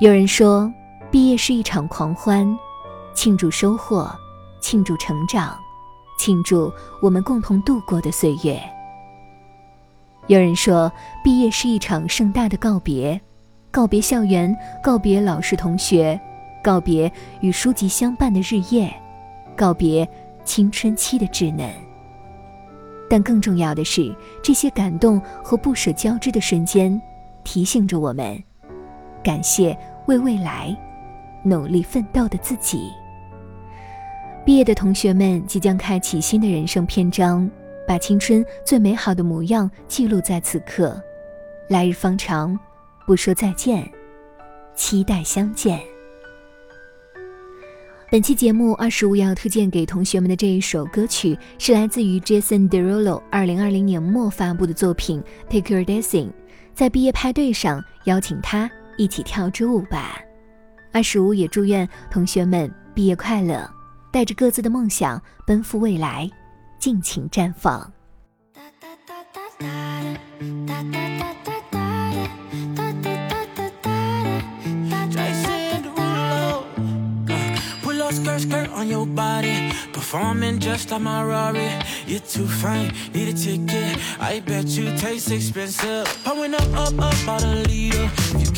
有人说，毕业是一场狂欢，庆祝收获，庆祝成长，庆祝我们共同度过的岁月。有人说，毕业是一场盛大的告别，告别校园，告别老师同学，告别与书籍相伴的日夜，告别青春期的稚嫩。但更重要的是，这些感动和不舍交织的瞬间，提醒着我们。感谢为未来努力奋斗的自己。毕业的同学们即将开启新的人生篇章，把青春最美好的模样记录在此刻。来日方长，不说再见，期待相见。本期节目二十五要推荐给同学们的这一首歌曲，是来自于 Jason Derulo 二零二零年末发布的作品《Take Your Dancing》。在毕业派对上邀请他。一起跳支舞吧！二十五也祝愿同学们毕业快乐，带着各自的梦想奔赴未来，尽情绽放。skirt, skirt on your body. Performing just like my Rari. You're too fine, need a ticket. I bet you taste expensive. Pouring up, up, up out a leader. If you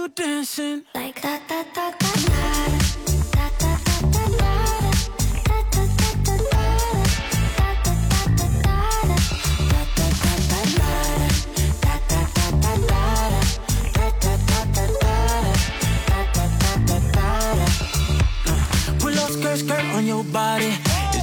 You dancing. Like that, that, that, that, that. on your body.